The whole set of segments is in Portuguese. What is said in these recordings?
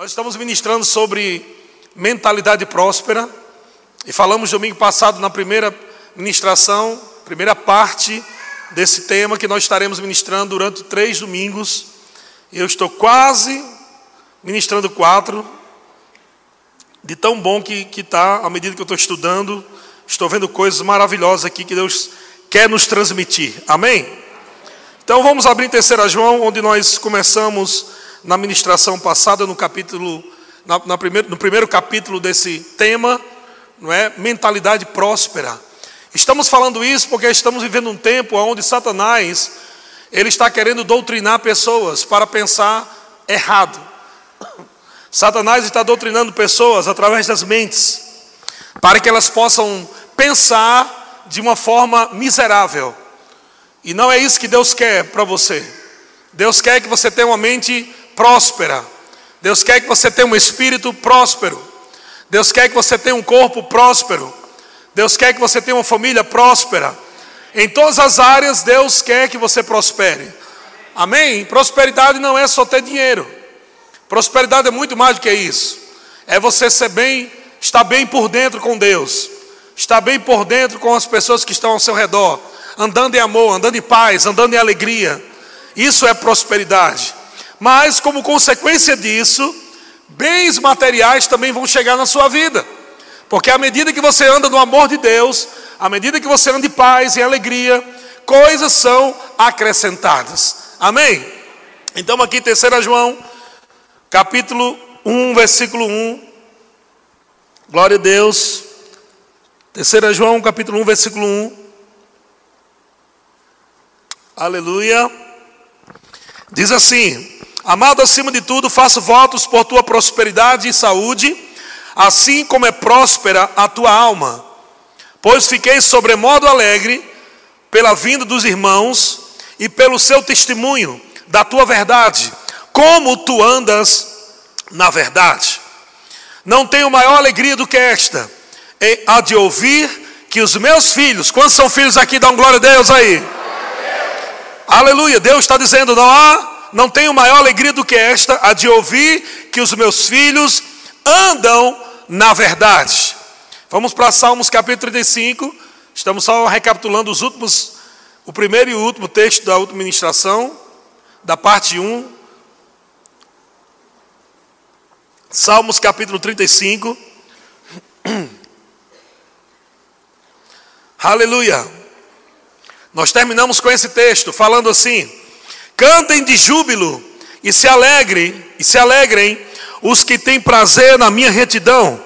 Nós estamos ministrando sobre mentalidade próspera e falamos domingo passado na primeira ministração, primeira parte desse tema que nós estaremos ministrando durante três domingos. Eu estou quase ministrando quatro, de tão bom que está à medida que eu estou estudando. Estou vendo coisas maravilhosas aqui que Deus quer nos transmitir. Amém? Então vamos abrir em 3 João, onde nós começamos na ministração passada, no capítulo, na, na primeiro, no primeiro capítulo desse tema, não é? Mentalidade próspera. Estamos falando isso porque estamos vivendo um tempo onde Satanás ele está querendo doutrinar pessoas para pensar errado. Satanás está doutrinando pessoas através das mentes, para que elas possam pensar de uma forma miserável. E não é isso que Deus quer para você. Deus quer que você tenha uma mente próspera. Deus quer que você tenha um espírito próspero. Deus quer que você tenha um corpo próspero. Deus quer que você tenha uma família próspera. Em todas as áreas, Deus quer que você prospere. Amém? Prosperidade não é só ter dinheiro. Prosperidade é muito mais do que isso. É você ser bem, estar bem por dentro com Deus. Estar bem por dentro com as pessoas que estão ao seu redor. Andando em amor, andando em paz, andando em alegria. Isso é prosperidade. Mas, como consequência disso, bens materiais também vão chegar na sua vida. Porque à medida que você anda no amor de Deus, à medida que você anda em paz e alegria, coisas são acrescentadas. Amém? Então, aqui, 3 João, capítulo 1, versículo 1. Glória a Deus. 3 João, capítulo 1, versículo 1. Aleluia. Diz assim: Amado, acima de tudo, faço votos por tua prosperidade e saúde, assim como é próspera a tua alma. Pois fiquei sobremodo alegre pela vinda dos irmãos e pelo seu testemunho da tua verdade, como tu andas na verdade. Não tenho maior alegria do que esta, é a de ouvir que os meus filhos, quantos são filhos aqui? Um glória a Deus aí. Aleluia, Deus está dizendo: não há não tenho maior alegria do que esta, a de ouvir que os meus filhos andam na verdade. Vamos para Salmos capítulo 35. Estamos só recapitulando os últimos, o primeiro e o último texto da última ministração, da parte 1. Salmos capítulo 35. Aleluia. Nós terminamos com esse texto falando assim: Cantem de júbilo e se alegrem, e se alegrem os que têm prazer na minha retidão.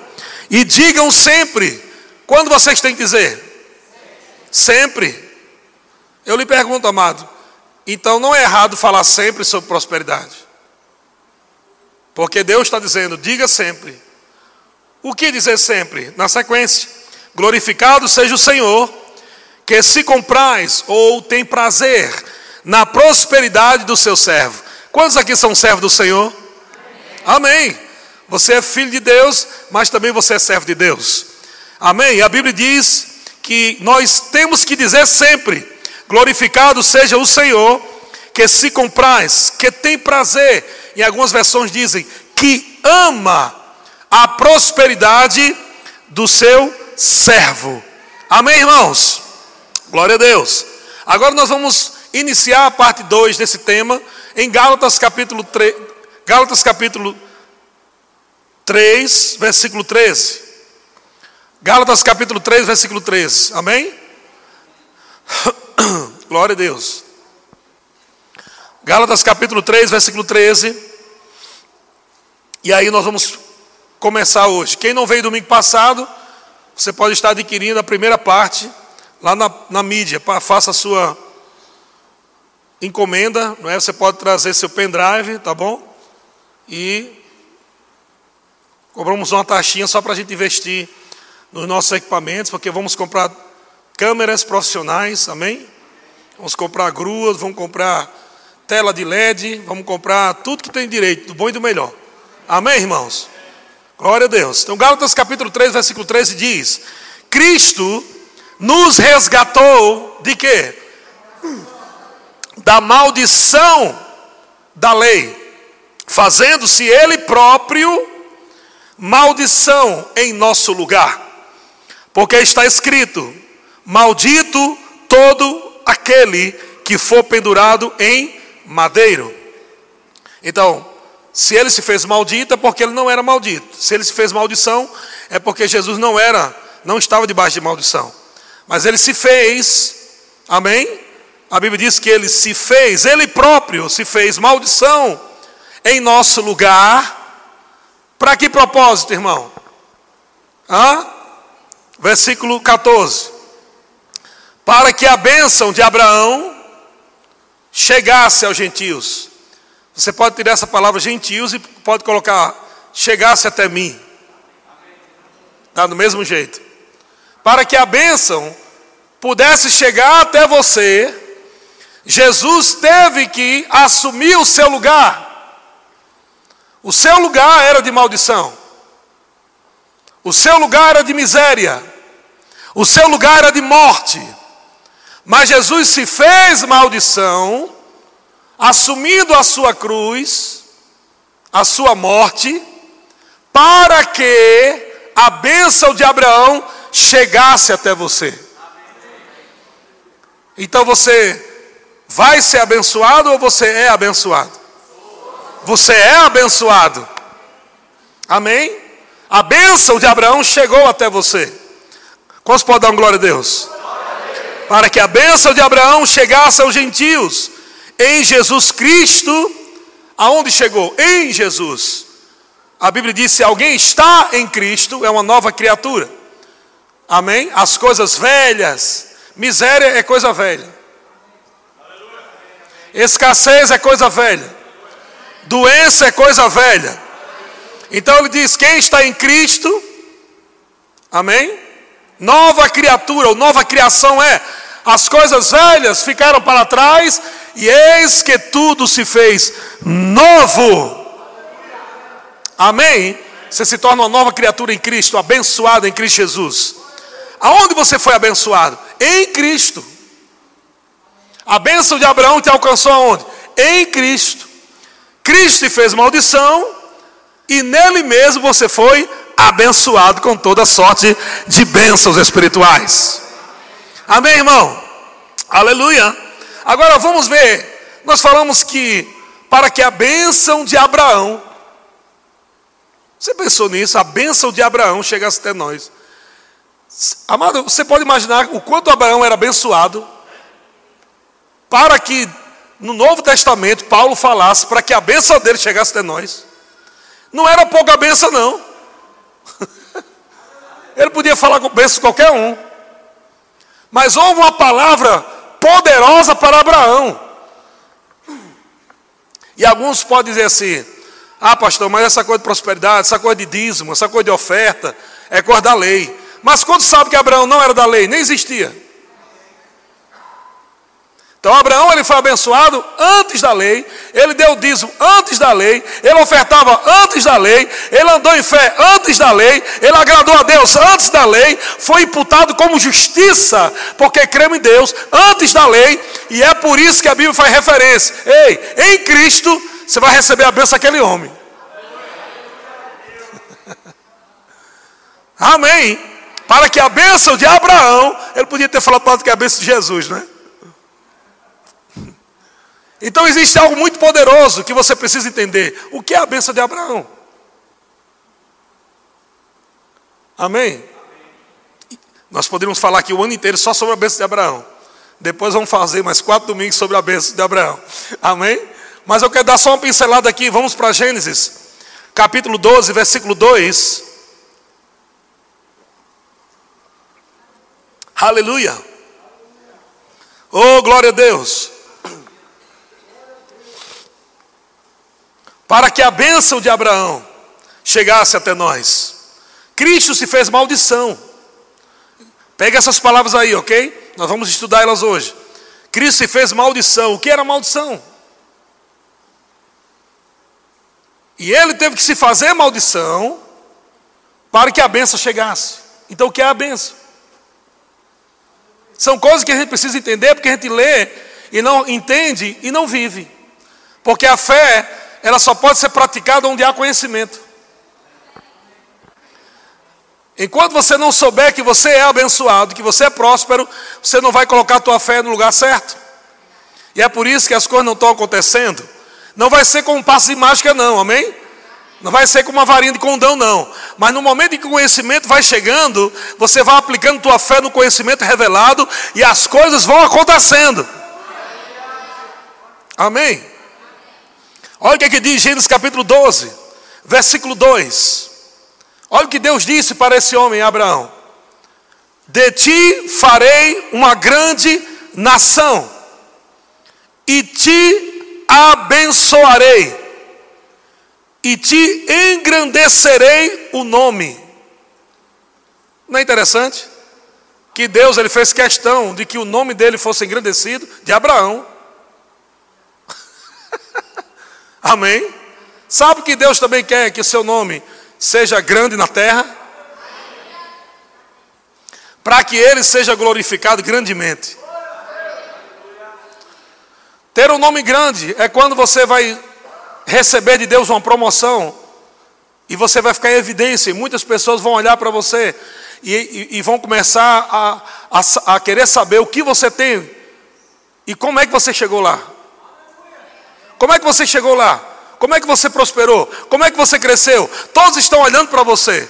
E digam sempre, quando vocês têm que dizer? Sempre. Eu lhe pergunto, amado, então não é errado falar sempre sobre prosperidade. Porque Deus está dizendo, diga sempre. O que dizer sempre? Na sequência, glorificado seja o Senhor, que se comprais ou tem prazer na prosperidade do seu servo. Quantos aqui são servos do Senhor? Amém. Você é filho de Deus, mas também você é servo de Deus. Amém. A Bíblia diz que nós temos que dizer sempre: glorificado seja o Senhor, que se compraz, que tem prazer. Em algumas versões dizem que ama a prosperidade do seu servo. Amém, irmãos? Glória a Deus. Agora nós vamos iniciar a parte 2 desse tema em Gálatas capítulo 3, Gálatas capítulo 3, versículo 13. Gálatas capítulo 3, versículo 13. Amém? Glória a Deus. Gálatas capítulo 3, versículo 13. E aí nós vamos começar hoje. Quem não veio domingo passado, você pode estar adquirindo a primeira parte lá na, na mídia. Faça a sua encomenda, não é? Você pode trazer seu pendrive, tá bom? E cobramos uma taxinha só para a gente investir nos nossos equipamentos, porque vamos comprar câmeras profissionais, amém? Vamos comprar gruas, vamos comprar tela de LED, vamos comprar tudo que tem direito, do bom e do melhor. Amém, irmãos? Glória a Deus. Então, Gálatas capítulo 3, versículo 13 diz: Cristo nos resgatou de quê? Da maldição da lei. fazendo-se ele próprio maldição em nosso lugar. Porque está escrito: Maldito todo aquele que for pendurado em madeiro. Então, se ele se fez maldito é porque ele não era maldito. Se ele se fez maldição é porque Jesus não era, não estava debaixo de maldição. Mas ele se fez, amém? A Bíblia diz que ele se fez, ele próprio se fez maldição em nosso lugar. Para que propósito, irmão? Hã? Versículo 14. Para que a bênção de Abraão chegasse aos gentios. Você pode tirar essa palavra gentios e pode colocar chegasse até mim. Está do mesmo jeito. Para que a bênção pudesse chegar até você, Jesus teve que assumir o seu lugar. O seu lugar era de maldição. O seu lugar era de miséria. O seu lugar era de morte. Mas Jesus se fez maldição, assumindo a sua cruz, a sua morte, para que a bênção de Abraão chegasse até você. Então você vai ser abençoado ou você é abençoado? Você é abençoado. Amém? A bênção de Abraão chegou até você. Quantos podem dar uma glória a Deus? Para que a bênção de Abraão chegasse aos gentios. Em Jesus Cristo, aonde chegou? Em Jesus. A Bíblia diz: se alguém está em Cristo, é uma nova criatura. Amém? As coisas velhas, miséria é coisa velha. Escassez é coisa velha. Doença é coisa velha. Então ele diz: quem está em Cristo, amém? Nova criatura, ou nova criação é: as coisas velhas ficaram para trás, e eis que tudo se fez novo. Amém? Você se torna uma nova criatura em Cristo, abençoado em Cristo Jesus. Aonde você foi abençoado? Em Cristo. A bênção de Abraão te alcançou aonde? Em Cristo. Cristo te fez maldição e nele mesmo você foi abençoado com toda sorte de bênçãos espirituais. Amém, irmão? Aleluia. Agora vamos ver. Nós falamos que para que a bênção de Abraão, você pensou nisso? A bênção de Abraão chegasse até nós. Amado, você pode imaginar o quanto Abraão era abençoado para que no Novo Testamento Paulo falasse para que a bênção dele chegasse até nós. Não era pouca bênção, não. Ele podia falar com bênção qualquer um. Mas houve uma palavra poderosa para Abraão. E alguns podem dizer assim: ah, pastor, mas essa coisa de prosperidade, essa coisa de dízimo, essa coisa de oferta, é coisa da lei. Mas quando sabe que Abraão não era da lei, nem existia. Então Abraão ele foi abençoado antes da lei, ele deu dízimo antes da lei, ele ofertava antes da lei, ele andou em fé antes da lei, ele agradou a Deus antes da lei, foi imputado como justiça, porque creu em Deus antes da lei, e é por isso que a Bíblia faz referência. Ei, em Cristo você vai receber a bênção daquele homem. Amém. Para que a bênção de Abraão, ele podia ter falado que a bênção de Jesus, né? Então existe algo muito poderoso que você precisa entender. O que é a bênção de Abraão? Amém? Nós poderíamos falar aqui o ano inteiro só sobre a bênção de Abraão. Depois vamos fazer mais quatro domingos sobre a bênção de Abraão. Amém? Mas eu quero dar só uma pincelada aqui. Vamos para Gênesis, capítulo 12, versículo 2. Aleluia. Oh, glória a Deus. Para que a bênção de Abraão chegasse até nós. Cristo se fez maldição. Pega essas palavras aí, ok? Nós vamos estudar elas hoje. Cristo se fez maldição. O que era maldição? E ele teve que se fazer maldição para que a benção chegasse. Então, o que é a benção? São coisas que a gente precisa entender porque a gente lê e não entende e não vive. Porque a fé ela só pode ser praticada onde há conhecimento. Enquanto você não souber que você é abençoado, que você é próspero, você não vai colocar a tua fé no lugar certo. E é por isso que as coisas não estão acontecendo. Não vai ser com um passo de mágica, não, amém? Não vai ser com uma varinha de condão, não. Mas no momento em que o conhecimento vai chegando, você vai aplicando tua fé no conhecimento revelado e as coisas vão acontecendo. Amém? Olha o que, é que diz Gênesis capítulo 12, versículo 2. Olha o que Deus disse para esse homem, Abraão: De ti farei uma grande nação, e te abençoarei, e te engrandecerei o nome. Não é interessante? Que Deus ele fez questão de que o nome dele fosse engrandecido de Abraão. Amém? Sabe que Deus também quer que o seu nome seja grande na terra, para que ele seja glorificado grandemente. Ter um nome grande é quando você vai receber de Deus uma promoção e você vai ficar em evidência, e muitas pessoas vão olhar para você e, e, e, vão começar a, a, a querer saber o que você tem e como é que você chegou lá. Como é que você chegou lá? Como é que você prosperou? Como é que você cresceu? Todos estão olhando para você.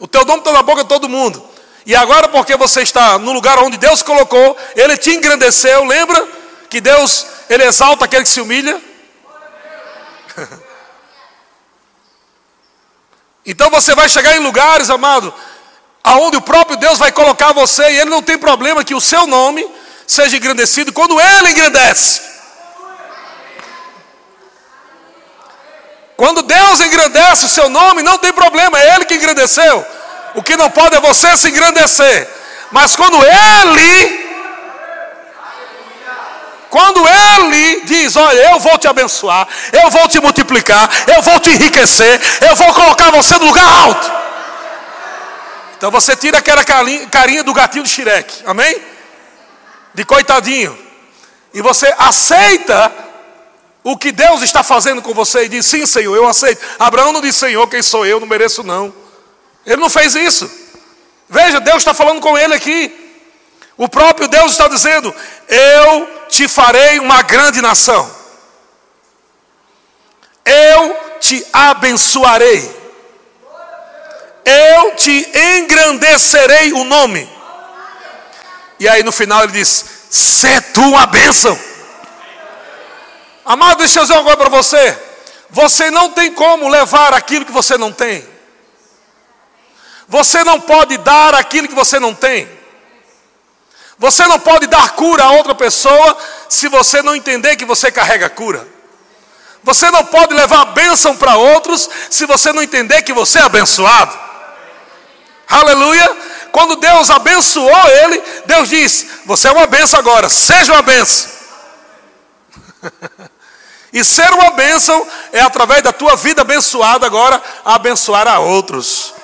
O teu nome está na boca de todo mundo. E agora, porque você está no lugar onde Deus colocou, Ele te engrandeceu. Lembra que Deus, Ele exalta aquele que se humilha? então você vai chegar em lugares, amado, aonde o próprio Deus vai colocar você, e Ele não tem problema que o seu nome seja engrandecido quando Ele engrandece. Quando Deus engrandece o seu nome, não tem problema, é Ele que engrandeceu. O que não pode é você se engrandecer. Mas quando Ele, quando Ele diz: Olha, eu vou te abençoar, eu vou te multiplicar, eu vou te enriquecer, eu vou colocar você no lugar alto. Então você tira aquela carinha do gatinho do Shrek, amém? De coitadinho. E você aceita o que Deus está fazendo com você e diz: Sim, Senhor, eu aceito. Abraão não disse: Senhor, quem sou eu? Não mereço, não. Ele não fez isso. Veja, Deus está falando com ele aqui. O próprio Deus está dizendo: Eu te farei uma grande nação. Eu te abençoarei. Eu te engrandecerei o nome. E aí no final ele diz: Sê tu uma bênção. Amado, deixa eu dizer uma coisa para você. Você não tem como levar aquilo que você não tem. Você não pode dar aquilo que você não tem. Você não pode dar cura a outra pessoa se você não entender que você carrega cura. Você não pode levar bênção para outros se você não entender que você é abençoado. Aleluia! Quando Deus abençoou ele, Deus disse: Você é uma benção agora, seja uma benção. E ser uma bênção é através da tua vida abençoada agora abençoar a outros.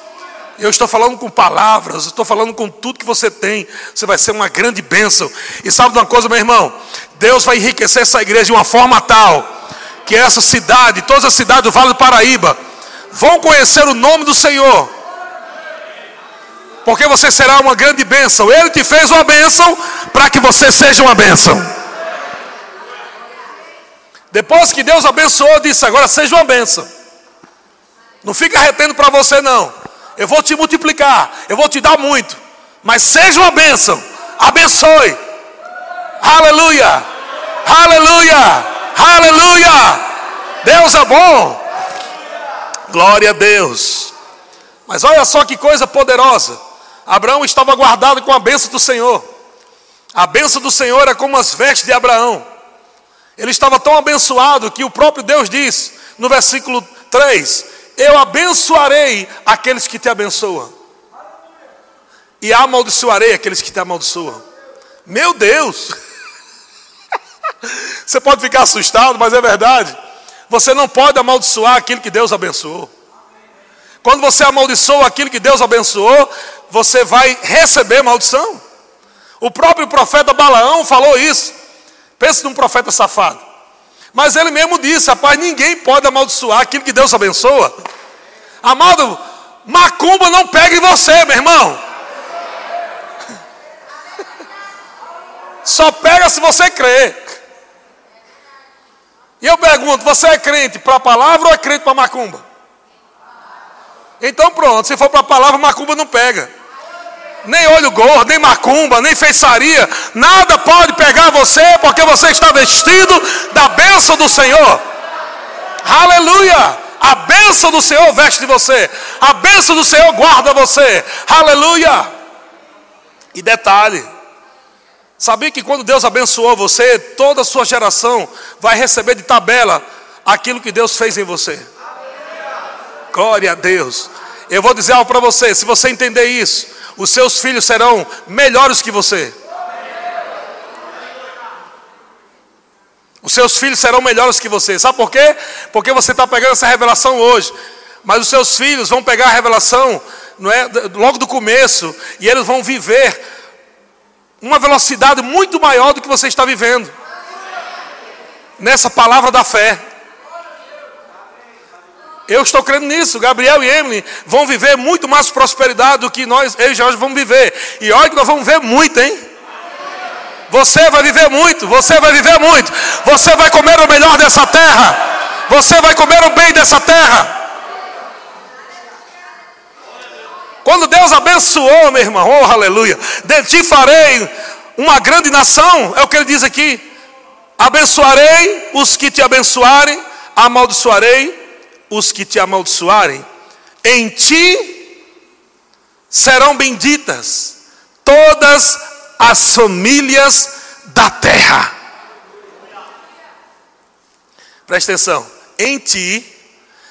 Eu estou falando com palavras, estou falando com tudo que você tem. Você vai ser uma grande bênção. E sabe de uma coisa, meu irmão? Deus vai enriquecer essa igreja de uma forma tal que essa cidade, todas as cidades do Vale do Paraíba, vão conhecer o nome do Senhor. Porque você será uma grande bênção. Ele te fez uma bênção para que você seja uma bênção. Depois que Deus abençoou, disse: agora seja uma bênção. Não fica retendo para você, não. Eu vou te multiplicar, eu vou te dar muito. Mas seja uma bênção. Abençoe. Aleluia. Aleluia. Aleluia. Deus é bom. Glória a Deus. Mas olha só que coisa poderosa. Abraão estava guardado com a bênção do Senhor. A bênção do Senhor é como as vestes de Abraão. Ele estava tão abençoado que o próprio Deus diz no versículo 3: Eu abençoarei aqueles que te abençoam, e amaldiçoarei aqueles que te amaldiçoam. Meu Deus! Você pode ficar assustado, mas é verdade. Você não pode amaldiçoar aquilo que Deus abençoou. Quando você amaldiçoa aquilo que Deus abençoou, você vai receber maldição. O próprio profeta Balaão falou isso. Pense num profeta safado. Mas ele mesmo disse: rapaz, ninguém pode amaldiçoar aquilo que Deus abençoa. Amado, macumba não pega em você, meu irmão. Só pega se você crê. E eu pergunto: você é crente para a palavra ou é crente para macumba? Então pronto, se for para a palavra, macumba não pega. Nem olho gordo, nem macumba, nem feitiçaria, nada pode pegar você, porque você está vestido da bênção do Senhor. Aleluia! A bênção do Senhor veste de você, a bênção do Senhor guarda você. Aleluia! E detalhe, sabia que quando Deus abençoou você, toda a sua geração vai receber de tabela aquilo que Deus fez em você. Glória a Deus. Eu vou dizer algo para você: se você entender isso, os seus filhos serão melhores que você. Os seus filhos serão melhores que você. Sabe por quê? Porque você está pegando essa revelação hoje. Mas os seus filhos vão pegar a revelação não é, logo do começo e eles vão viver uma velocidade muito maior do que você está vivendo. Nessa palavra da fé. Eu estou crendo nisso. Gabriel e Emily vão viver muito mais prosperidade do que nós, eu e Jorge, vamos viver. E olha que nós vamos ver muito, hein? Você vai viver muito, você vai viver muito. Você vai comer o melhor dessa terra. Você vai comer o bem dessa terra. Quando Deus abençoou, meu irmão, oh aleluia, de ti farei uma grande nação, é o que ele diz aqui. Abençoarei os que te abençoarem, amaldiçoarei os que te amaldiçoarem, em ti serão benditas todas as famílias da terra. Presta atenção, em ti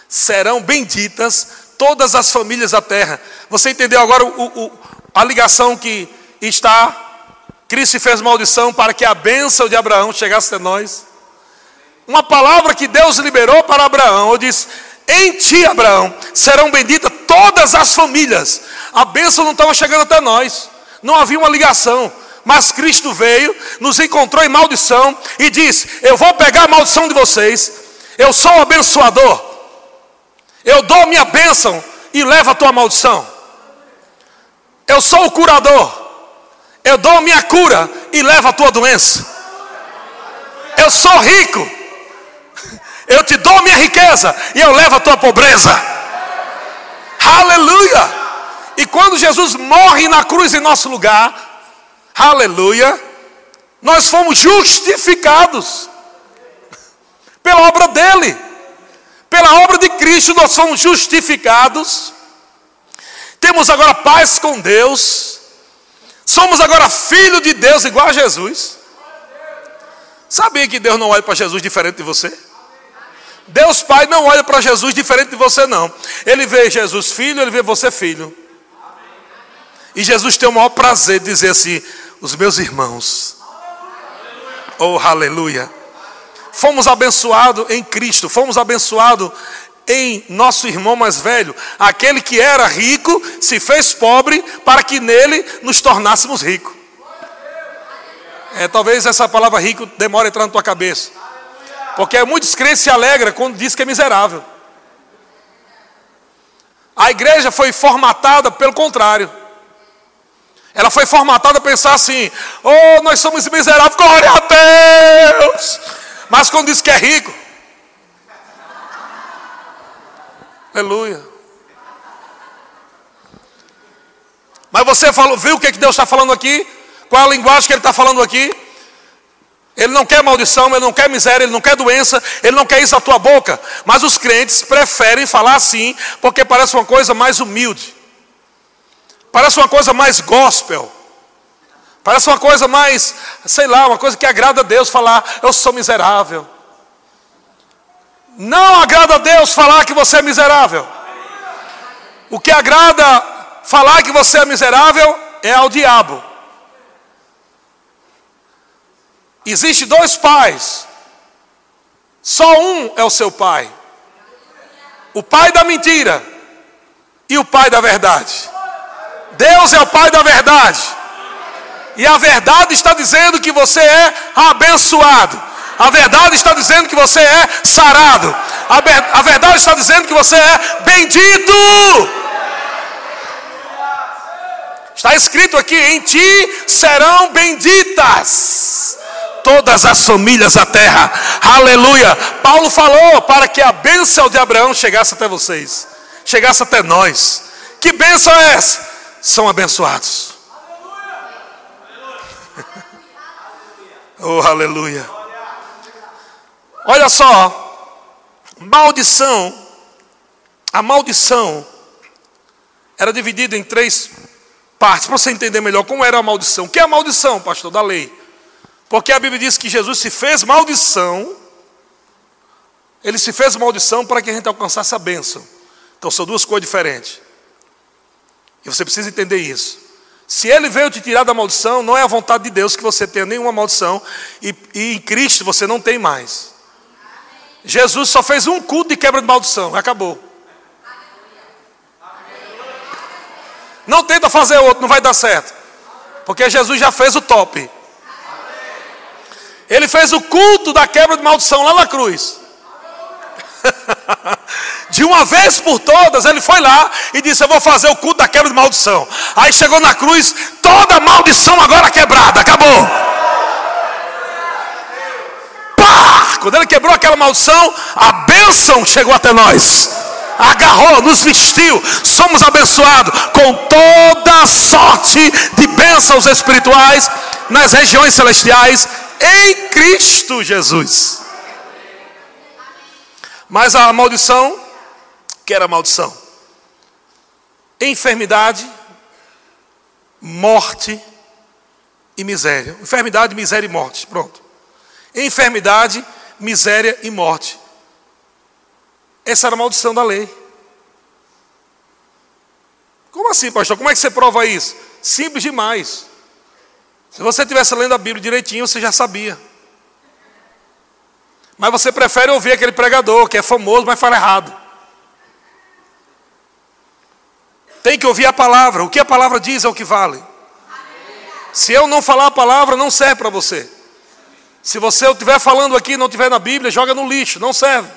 serão benditas todas as famílias da terra. Você entendeu agora o, o, a ligação que está? Cristo fez maldição para que a bênção de Abraão chegasse a nós. Uma palavra que Deus liberou para Abraão. Eu disse: Em ti, Abraão, serão benditas todas as famílias. A bênção não estava chegando até nós, não havia uma ligação. Mas Cristo veio, nos encontrou em maldição e disse: Eu vou pegar a maldição de vocês, eu sou o abençoador, eu dou minha bênção e levo a tua maldição. Eu sou o curador, eu dou minha cura e levo a tua doença. Eu sou rico eu te dou minha riqueza e eu levo a tua pobreza. Aleluia! E quando Jesus morre na cruz em nosso lugar, aleluia, nós fomos justificados pela obra dele, pela obra de Cristo, nós fomos justificados. Temos agora paz com Deus, somos agora filho de Deus igual a Jesus. Sabia que Deus não olha para Jesus diferente de você? Deus Pai não olha para Jesus diferente de você, não. Ele vê Jesus filho, ele vê você filho. E Jesus tem o maior prazer de dizer assim: os meus irmãos. Oh, aleluia. Fomos abençoados em Cristo, fomos abençoados em nosso irmão mais velho. Aquele que era rico se fez pobre para que nele nos tornássemos ricos. É, talvez essa palavra rico demore a entrar na tua cabeça. Porque muitos crentes se alegram quando diz que é miserável. A igreja foi formatada pelo contrário. Ela foi formatada a pensar assim: oh, nós somos miseráveis, glória a Deus. Mas quando diz que é rico, aleluia. Mas você falou, viu o que Deus está falando aqui? Qual a linguagem que Ele está falando aqui? Ele não quer maldição, ele não quer miséria, ele não quer doença, ele não quer isso na tua boca. Mas os crentes preferem falar assim, porque parece uma coisa mais humilde. Parece uma coisa mais gospel. Parece uma coisa mais, sei lá, uma coisa que agrada a Deus falar, eu sou miserável. Não agrada a Deus falar que você é miserável. O que agrada falar que você é miserável é ao diabo. Existe dois pais. Só um é o seu pai. O pai da mentira e o pai da verdade. Deus é o pai da verdade. E a verdade está dizendo que você é abençoado. A verdade está dizendo que você é sarado. A, verdade está dizendo que você é bendito. Está escrito aqui: em ti serão benditas todas as famílias da terra. Aleluia. Paulo falou para que a bênção de Abraão chegasse até vocês, chegasse até nós. Que bênção é essa? São abençoados. oh, aleluia. Olha só, maldição, a maldição era dividida em três partes, para você entender melhor como era a maldição. O que é a maldição, pastor, da lei? Porque a Bíblia diz que Jesus se fez maldição, ele se fez maldição para que a gente alcançasse a bênção. Então são duas coisas diferentes. E você precisa entender isso. Se ele veio te tirar da maldição, não é a vontade de Deus que você tenha nenhuma maldição, e, e em Cristo você não tem mais. Jesus só fez um culto de quebra de maldição, acabou. Não tenta fazer outro, não vai dar certo. Porque Jesus já fez o top. Ele fez o culto da quebra de maldição lá na cruz. De uma vez por todas, ele foi lá e disse: Eu vou fazer o culto da quebra de maldição. Aí chegou na cruz, toda maldição agora quebrada, acabou. Pá! Quando ele quebrou aquela maldição, a bênção chegou até nós. Agarrou, nos vestiu, somos abençoados com toda sorte de bênçãos espirituais nas regiões celestiais em Cristo Jesus. Mas a maldição, que era maldição? Enfermidade, morte e miséria. Enfermidade, miséria e morte. Pronto. Enfermidade, miséria e morte. Essa era a maldição da lei. Como assim, pastor? Como é que você prova isso? Simples demais. Se você estivesse lendo a Bíblia direitinho, você já sabia. Mas você prefere ouvir aquele pregador que é famoso, mas fala errado. Tem que ouvir a palavra. O que a palavra diz é o que vale. Se eu não falar a palavra, não serve para você. Se você estiver falando aqui e não estiver na Bíblia, joga no lixo, não serve.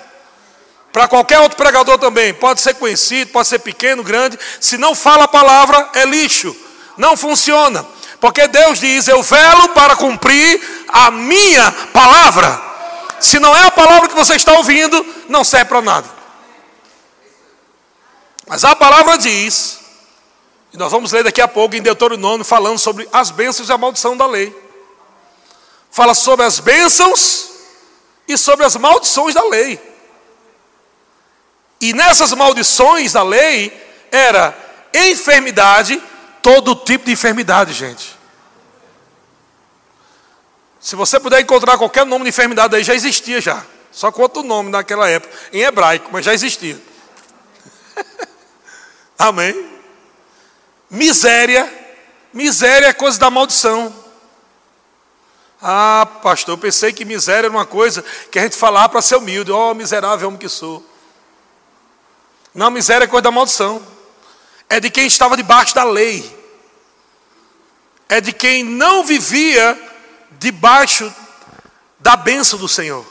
Para qualquer outro pregador também, pode ser conhecido, pode ser pequeno, grande. Se não fala a palavra, é lixo. Não funciona. Porque Deus diz: Eu velo para cumprir a minha palavra. Se não é a palavra que você está ouvindo, não serve para nada. Mas a palavra diz, e nós vamos ler daqui a pouco em Deuteronômio, falando sobre as bênçãos e a maldição da lei. Fala sobre as bênçãos e sobre as maldições da lei. E nessas maldições da lei era enfermidade, todo tipo de enfermidade, gente. Se você puder encontrar qualquer nome de enfermidade aí, já existia já. Só com outro nome naquela época, em hebraico, mas já existia. Amém? Miséria. Miséria é coisa da maldição. Ah, pastor, eu pensei que miséria era uma coisa que a gente falava para ser humilde. Oh, miserável homem que sou. Não, miséria é coisa da maldição. É de quem estava debaixo da lei é de quem não vivia debaixo da bênção do Senhor.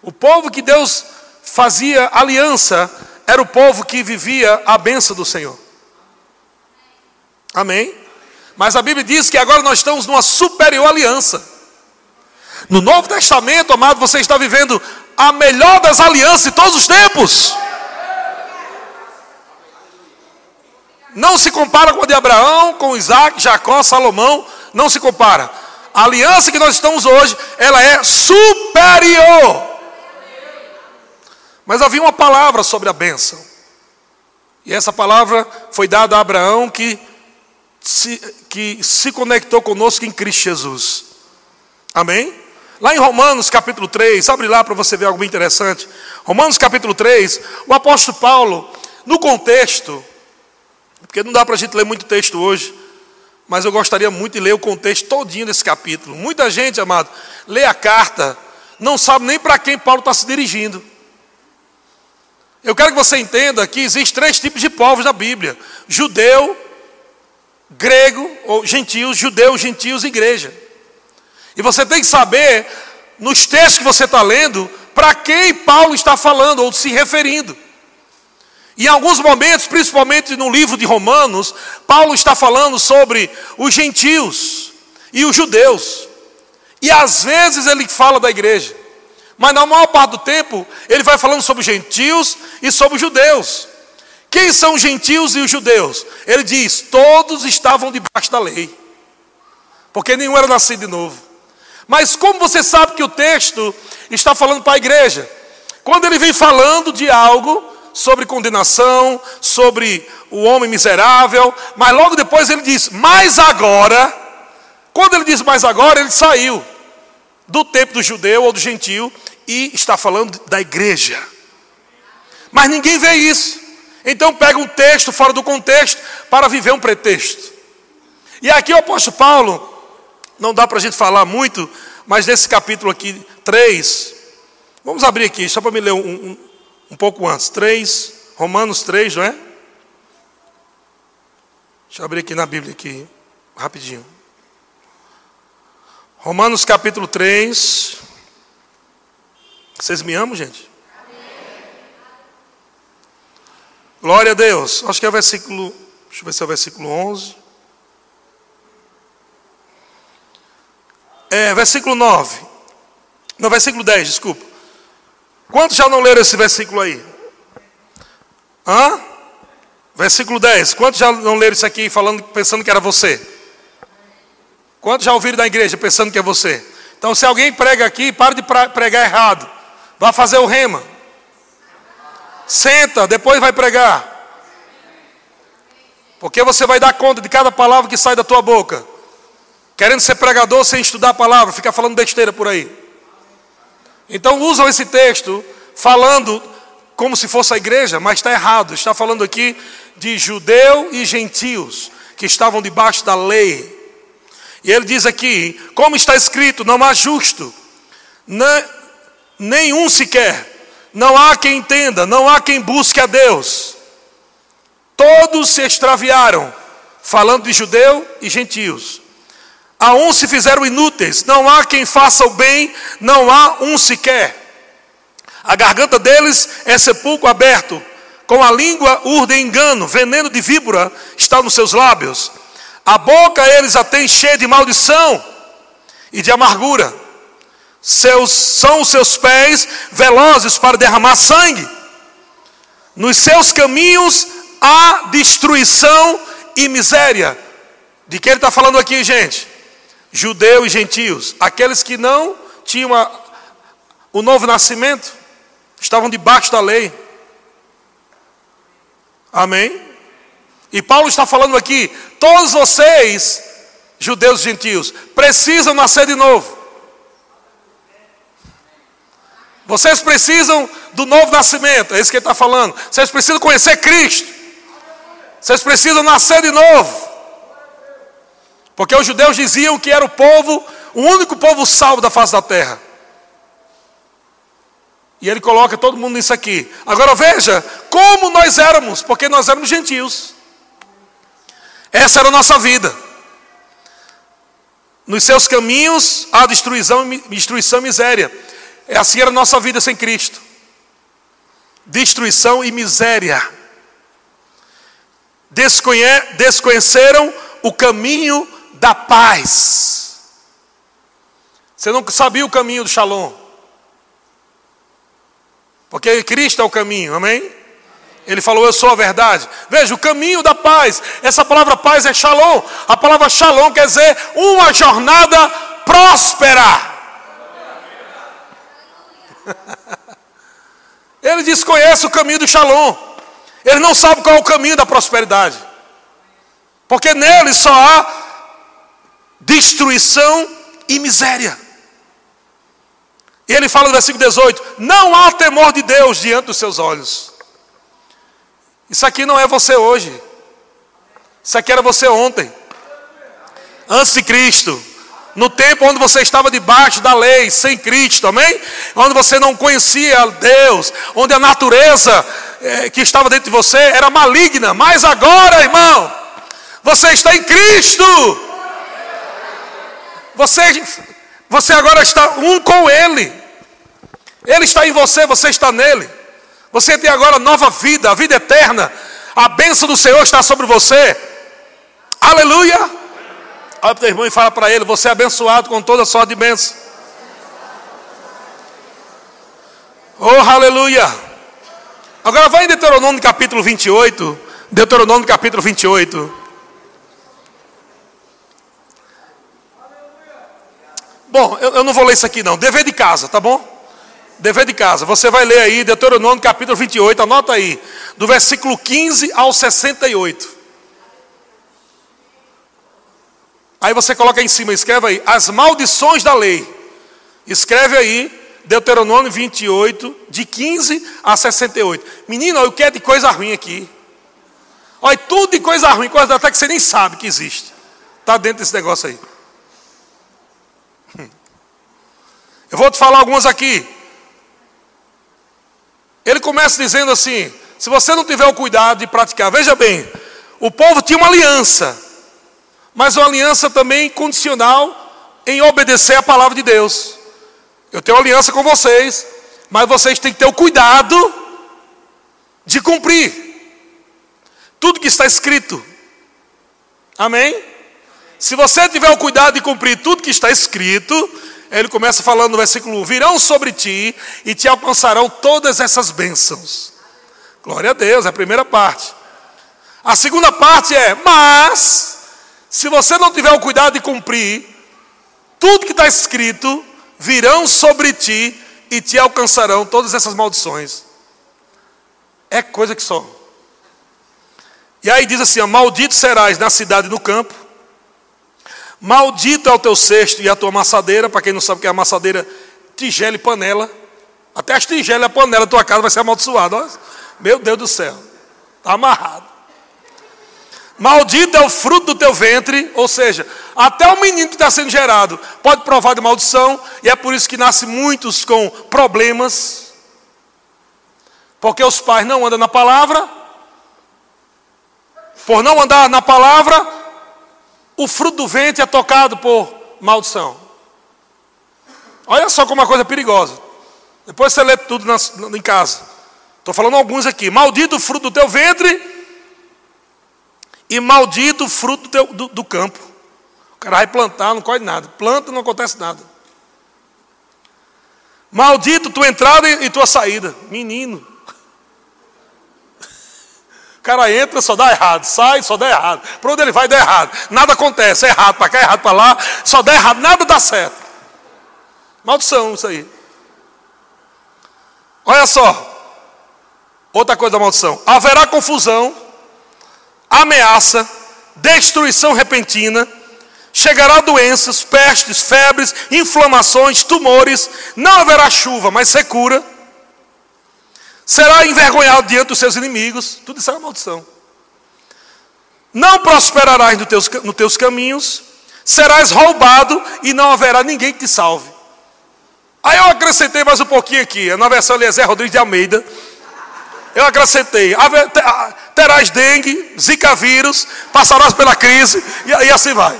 O povo que Deus fazia aliança era o povo que vivia a bênção do Senhor. Amém? Mas a Bíblia diz que agora nós estamos numa superior aliança. No Novo Testamento, amado, você está vivendo a melhor das alianças de todos os tempos. Não se compara com a de Abraão, com Isaac, Jacó, Salomão, não se compara. A aliança que nós estamos hoje, ela é superior. Mas havia uma palavra sobre a bênção. E essa palavra foi dada a Abraão que se, que se conectou conosco em Cristo Jesus. Amém? Lá em Romanos capítulo 3, abre lá para você ver algo interessante. Romanos capítulo 3, o apóstolo Paulo, no contexto, porque não dá para a gente ler muito texto hoje, mas eu gostaria muito de ler o contexto todinho desse capítulo. Muita gente, amado, lê a carta, não sabe nem para quem Paulo está se dirigindo. Eu quero que você entenda que existem três tipos de povos na Bíblia: judeu, grego, ou gentios, judeus, gentios e igreja. E você tem que saber nos textos que você está lendo, para quem Paulo está falando ou se referindo. Em alguns momentos, principalmente no livro de Romanos, Paulo está falando sobre os gentios e os judeus. E às vezes ele fala da igreja. Mas na maior parte do tempo, ele vai falando sobre os gentios e sobre os judeus. Quem são os gentios e os judeus? Ele diz: todos estavam debaixo da lei, porque nenhum era nascido de novo. Mas como você sabe que o texto está falando para a igreja? Quando ele vem falando de algo sobre condenação, sobre o homem miserável, mas logo depois ele diz: Mas agora, quando ele diz mais agora, ele saiu do tempo do judeu ou do gentio e está falando da igreja. Mas ninguém vê isso. Então pega um texto fora do contexto para viver um pretexto. E aqui o apóstolo Paulo, não dá para a gente falar muito, mas nesse capítulo aqui 3, vamos abrir aqui, só para me ler um, um, um pouco antes. 3, Romanos 3, não é? Deixa eu abrir aqui na Bíblia aqui, rapidinho. Romanos capítulo 3. Vocês me amam, gente? Glória a Deus. Acho que é o versículo. Deixa eu ver se é o versículo 11. É, versículo 9. Não, versículo 10, desculpa. Quantos já não leram esse versículo aí? Hã? Versículo 10. Quantos já não leram isso aqui falando, pensando que era você? Quantos já ouviram da igreja pensando que é você? Então, se alguém prega aqui, pare de pregar errado. Vá fazer o rema. Senta, depois vai pregar. Porque você vai dar conta de cada palavra que sai da tua boca. Querendo ser pregador sem estudar a palavra, fica falando besteira por aí. Então usam esse texto falando como se fosse a igreja, mas está errado. Está falando aqui de judeu e gentios que estavam debaixo da lei. E ele diz aqui: como está escrito, não há justo, nenhum sequer, não há quem entenda, não há quem busque a Deus. Todos se extraviaram, falando de judeu e gentios. A uns se fizeram inúteis, não há quem faça o bem, não há um sequer. A garganta deles é sepulcro aberto, com a língua urde engano, veneno de víbora está nos seus lábios. A boca eles a têm cheia de maldição e de amargura. Seus, são os seus pés velozes para derramar sangue. Nos seus caminhos há destruição e miséria. De que ele está falando aqui, gente? Judeus e gentios, aqueles que não tinham a, o novo nascimento, estavam debaixo da lei. Amém? E Paulo está falando aqui: todos vocês, judeus e gentios, precisam nascer de novo. Vocês precisam do novo nascimento, é isso que ele está falando. Vocês precisam conhecer Cristo. Vocês precisam nascer de novo. Porque os judeus diziam que era o povo, o único povo salvo da face da terra. E ele coloca todo mundo nisso aqui. Agora veja como nós éramos, porque nós éramos gentios. Essa era a nossa vida. Nos seus caminhos há destruição, destruição e miséria. É assim era a nossa vida sem Cristo. Destruição e miséria. Desconhe desconheceram o caminho da paz. Você não sabia o caminho do Shalom. Porque Cristo é o caminho, amém? Ele falou, eu sou a verdade. Veja, o caminho da paz. Essa palavra paz é shalom. A palavra shalom quer dizer uma jornada próspera. Ele desconhece o caminho do shalom. Ele não sabe qual é o caminho da prosperidade. Porque nele só há destruição e miséria. E ele fala no versículo 18: Não há temor de Deus diante dos seus olhos. Isso aqui não é você hoje. Isso aqui era você ontem. Antes de Cristo. No tempo onde você estava debaixo da lei, sem Cristo, amém? Onde você não conhecia Deus, onde a natureza eh, que estava dentro de você era maligna, mas agora, irmão, você está em Cristo. Você, Você agora está um com Ele. Ele está em você, você está nele. Você tem agora nova vida, a vida eterna. A bênção do Senhor está sobre você. Aleluia. Olha para o teu irmão e fala para ele: Você é abençoado com toda sorte de bênção. Oh, aleluia. Agora vai em Deuteronômio capítulo 28. Deuteronômio capítulo 28. Bom, eu, eu, não vou ler isso aqui não. Dever de casa, tá bom? Dever de casa. Você vai ler aí Deuteronômio capítulo 28, anota aí. Do versículo 15 ao 68. Aí você coloca aí em cima, escreve aí. As maldições da lei. Escreve aí. Deuteronômio 28, de 15 a 68. Menino, eu quero de coisa ruim aqui. Olha, tudo de coisa ruim, coisa até que você nem sabe que existe. Está dentro desse negócio aí. Eu vou te falar algumas aqui. Ele começa dizendo assim: se você não tiver o cuidado de praticar, veja bem, o povo tinha uma aliança, mas uma aliança também condicional em obedecer a palavra de Deus. Eu tenho aliança com vocês, mas vocês têm que ter o cuidado de cumprir tudo que está escrito. Amém? Se você tiver o cuidado de cumprir tudo que está escrito, ele começa falando no versículo 1: Virão sobre ti e te alcançarão todas essas bênçãos. Glória a Deus, é a primeira parte. A segunda parte é: Mas, se você não tiver o cuidado de cumprir, tudo que está escrito, virão sobre ti e te alcançarão todas essas maldições. É coisa que só. E aí diz assim: Maldito serás na cidade e no campo, Maldito é o teu cesto e a tua amassadeira. Para quem não sabe o que é amassadeira, tigela e panela. Até as tigelas e a panela da tua casa vai ser amaldiçoada. Meu Deus do céu. Está amarrado. Maldito é o fruto do teu ventre, ou seja, até o menino que está sendo gerado pode provar de maldição, e é por isso que nasce muitos com problemas, porque os pais não andam na palavra, por não andar na palavra, o fruto do ventre é tocado por maldição. Olha só como uma coisa perigosa. Depois você lê tudo na, em casa. Estou falando alguns aqui. Maldito o fruto do teu ventre e maldito o fruto do, teu, do, do campo. O cara vai plantar, não colhe nada. Planta, não acontece nada. Maldito tua entrada e tua saída. Menino. Cara entra, só dá errado, sai, só dá errado. Para onde ele vai, dá errado. Nada acontece, é errado para cá, é errado para lá, só dá errado, nada dá certo. Maldição isso aí. Olha só. Outra coisa da maldição. Haverá confusão, ameaça, destruição repentina, chegará doenças, pestes, febres, inflamações, tumores, não haverá chuva, mas secura será envergonhado diante dos seus inimigos, tudo isso é uma maldição. Não prosperarás nos teus, teus caminhos, serás roubado e não haverá ninguém que te salve. Aí eu acrescentei mais um pouquinho aqui, na versão Eliezer Rodrigues de Almeida. Eu acrescentei: terás dengue, zika vírus, passarás pela crise, e, e assim vai.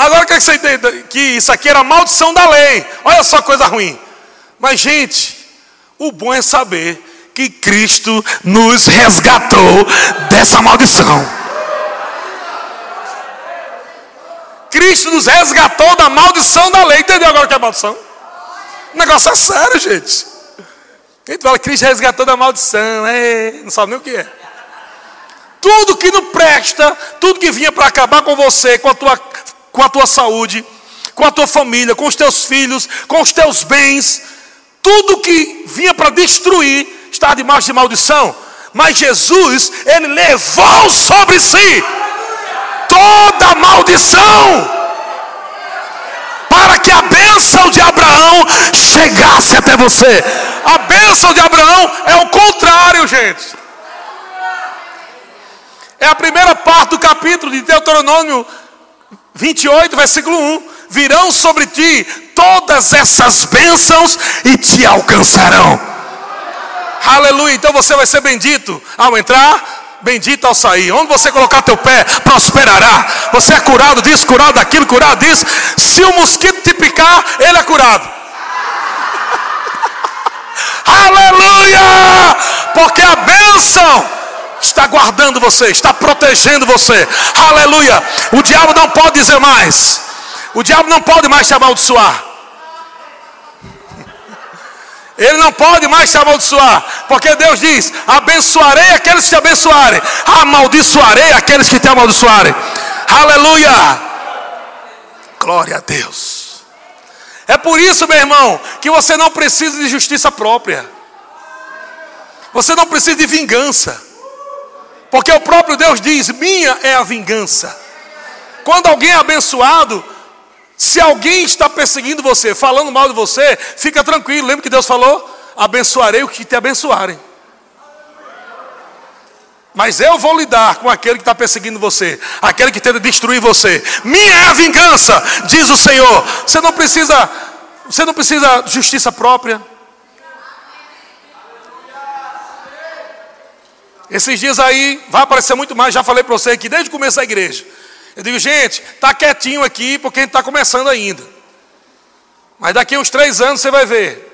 Agora que você entende que isso aqui era maldição da lei. Olha só coisa ruim. Mas, gente, o bom é saber que Cristo nos resgatou dessa maldição. Cristo nos resgatou da maldição da lei. Entendeu agora o que é maldição? O negócio é sério, gente. Quem fala Cristo resgatou da maldição, é, não sabe nem o que é. Tudo que não presta, tudo que vinha para acabar com você, com a tua com a tua saúde, com a tua família, com os teus filhos, com os teus bens, tudo que vinha para destruir está debaixo de maldição. Mas Jesus, Ele levou sobre si toda maldição, para que a bênção de Abraão chegasse até você. A bênção de Abraão é o contrário, gente. É a primeira parte do capítulo de Deuteronômio 28, versículo 1: Virão sobre ti todas essas bênçãos e te alcançarão. Aleluia. Então você vai ser bendito ao entrar, bendito ao sair. Onde você colocar teu pé, prosperará. Você é curado disso, curado daquilo, curado disso. Se o mosquito te picar, ele é curado. Aleluia! Porque a bênção está guardando você, está protegendo você. Aleluia! O diabo não pode dizer mais. O diabo não pode mais te amaldiçoar. Ele não pode mais te amaldiçoar, porque Deus diz: abençoarei aqueles que te abençoarem, amaldiçoarei aqueles que te amaldiçoarem. Aleluia! Glória a Deus. É por isso, meu irmão, que você não precisa de justiça própria. Você não precisa de vingança. Porque o próprio Deus diz: Minha é a vingança. Quando alguém é abençoado, se alguém está perseguindo você, falando mal de você, fica tranquilo. Lembra que Deus falou? Abençoarei o que te abençoarem. Mas eu vou lidar com aquele que está perseguindo você, aquele que tenta destruir você. Minha é a vingança, diz o Senhor. Você não precisa, você não precisa justiça própria. Esses dias aí vai aparecer muito mais, já falei para você aqui desde o começo da igreja. Eu digo, gente, está quietinho aqui porque a gente está começando ainda. Mas daqui a uns três anos você vai ver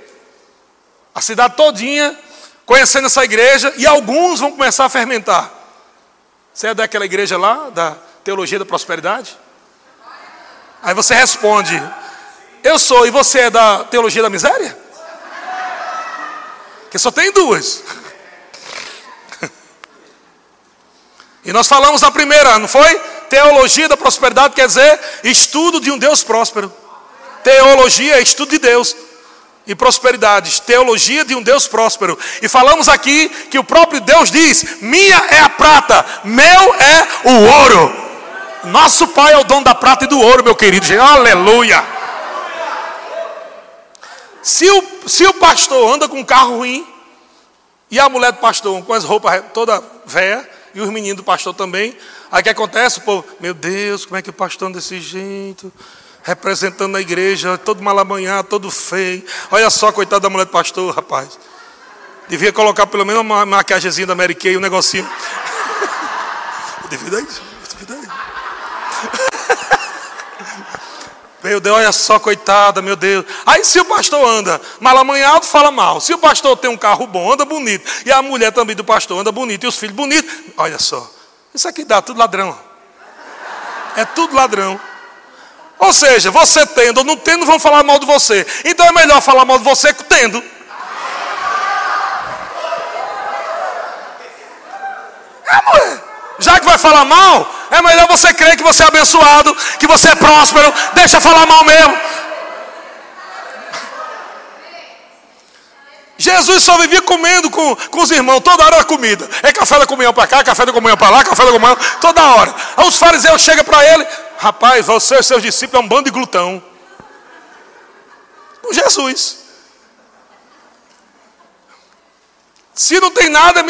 a cidade todinha conhecendo essa igreja e alguns vão começar a fermentar. Você é daquela igreja lá, da teologia da prosperidade? Aí você responde: Eu sou, e você é da teologia da miséria? Que só tem duas. E nós falamos na primeira, não foi? Teologia da prosperidade quer dizer estudo de um Deus próspero. Teologia é estudo de Deus. E prosperidade, teologia de um Deus próspero. E falamos aqui que o próprio Deus diz: Minha é a prata, meu é o ouro. Nosso Pai é o dono da prata e do ouro, meu querido. Aleluia. Se o, se o pastor anda com um carro ruim, e a mulher do pastor com as roupas toda velha, e os meninos do pastor também. Aí o que acontece? Povo, meu Deus, como é que o pastor desse jeito? Representando a igreja, todo malamanhado, todo feio. Olha só, coitado da mulher do pastor, rapaz. Devia colocar pelo menos uma maquiagemzinha da Mary Kay, um negocinho. Devido a isso, devido a isso. Meu Deus, olha só, coitada, meu Deus. Aí se o pastor anda malamanhado, fala mal. Se o pastor tem um carro bom, anda bonito. E a mulher também do pastor anda bonito. E os filhos bonitos. Olha só. Isso aqui dá tudo ladrão. É tudo ladrão. Ou seja, você tendo ou não tendo, vão falar mal de você. Então é melhor falar mal de você que tendo. É, mulher. Já que vai falar mal, é melhor você crer que você é abençoado, que você é próspero. Deixa falar mal mesmo. Jesus só vivia comendo com, com os irmãos, toda hora era comida. É café da comunhão para cá, café da comunhão para lá, café da comunhão, toda hora. Aí os fariseus chegam para ele, rapaz, você e seus discípulos é um bando de glutão. Com Jesus. Se não tem nada,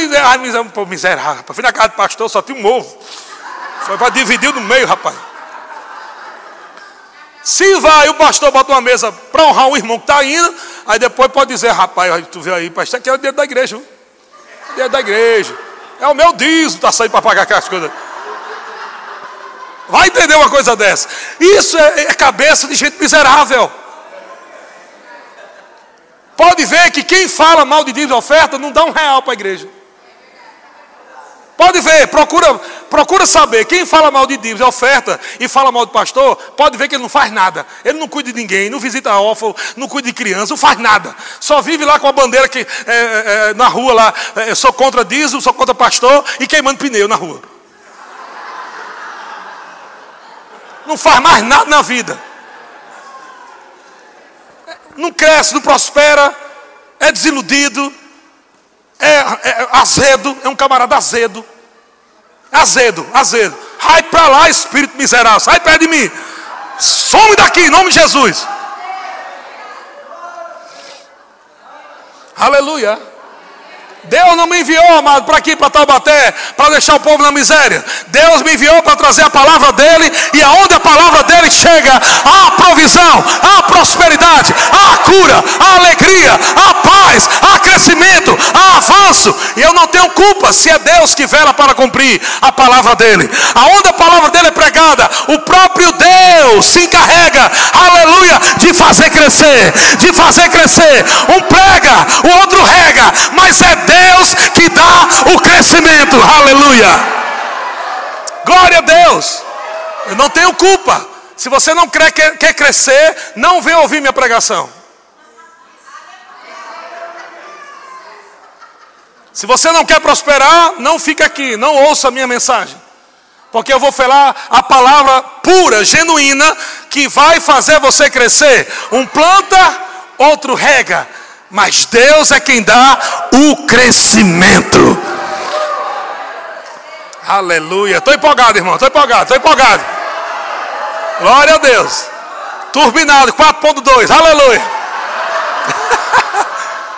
pô, miséria, rapaz. Fui na casa do pastor, só tinha um ovo. Para dividir no meio, rapaz. Se vai, o pastor bota uma mesa para honrar o irmão que está indo, aí depois pode dizer, rapaz, tu vê aí, pastor, aqui é o dinheiro da igreja. Viu? O da igreja. É o meu dízimo, está saindo para pagar aquelas coisas. Vai entender uma coisa dessa. Isso é, é cabeça de gente miserável. Pode ver que quem fala mal de dízimo e oferta não dá um real para a igreja. Pode ver, procura, procura saber. Quem fala mal de e oferta e fala mal do pastor, pode ver que ele não faz nada. Ele não cuida de ninguém, não visita órfão, não cuida de criança, não faz nada. Só vive lá com a bandeira que, é, é, é na rua lá. É, sou contra dízimo, sou contra pastor e queimando pneu na rua. Não faz mais nada na vida não cresce, não prospera, é desiludido, é, é azedo, é um camarada azedo. Azedo, azedo. Sai para lá, espírito miserável, sai perto de mim. Some daqui, em nome de Jesus. Aleluia. Deus não me enviou, amado, para aqui, para Taubaté, para deixar o povo na miséria. Deus me enviou para trazer a palavra dele, e aonde a palavra dele chega, há provisão, há prosperidade, há cura, há alegria, há posso e eu não tenho culpa se é Deus que vela para cumprir a palavra dele. Aonde a palavra dele é pregada, o próprio Deus se encarrega, aleluia, de fazer crescer, de fazer crescer. Um prega, o outro rega, mas é Deus que dá o crescimento, aleluia. Glória a Deus. Eu não tenho culpa. Se você não quer, quer crescer, não vem ouvir minha pregação. Se você não quer prosperar, não fica aqui, não ouça a minha mensagem. Porque eu vou falar a palavra pura, genuína, que vai fazer você crescer. Um planta, outro rega. Mas Deus é quem dá o crescimento. Aleluia. Estou empolgado, irmão. Estou empolgado, estou empolgado. Glória a Deus. Turbinado, 4.2. Aleluia.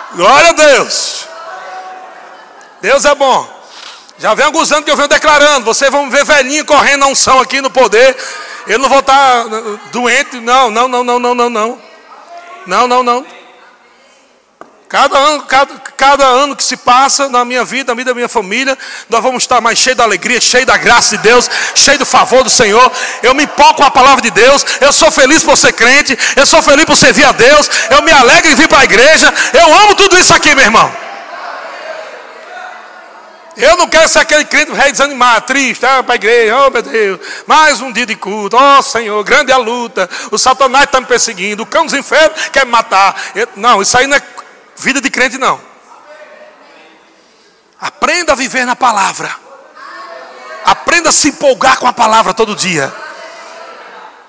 Glória a Deus. Deus é bom. Já vem alguns anos que eu venho declarando. Vocês vão ver velhinho correndo na unção aqui no poder. Eu não vou estar doente. Não, não, não, não, não, não, não. Não, não, não. Cada ano, cada, cada ano que se passa na minha vida, na vida da minha família, nós vamos estar mais cheios da alegria, cheios da graça de Deus, cheios do favor do Senhor. Eu me empolgo com a palavra de Deus. Eu sou feliz por ser crente. Eu sou feliz por servir a Deus. Eu me alegro em vir para a igreja. Eu amo tudo isso aqui, meu irmão. Eu não quero ser aquele crente rei desanimado, triste, ah, para a igreja, oh meu Deus, mais um dia de culto, oh Senhor, grande é a luta, o Satanás está me perseguindo, o cão dos infernos quer me matar. Eu, não, isso aí não é vida de crente, não. Aprenda a viver na palavra. Aprenda a se empolgar com a palavra todo dia.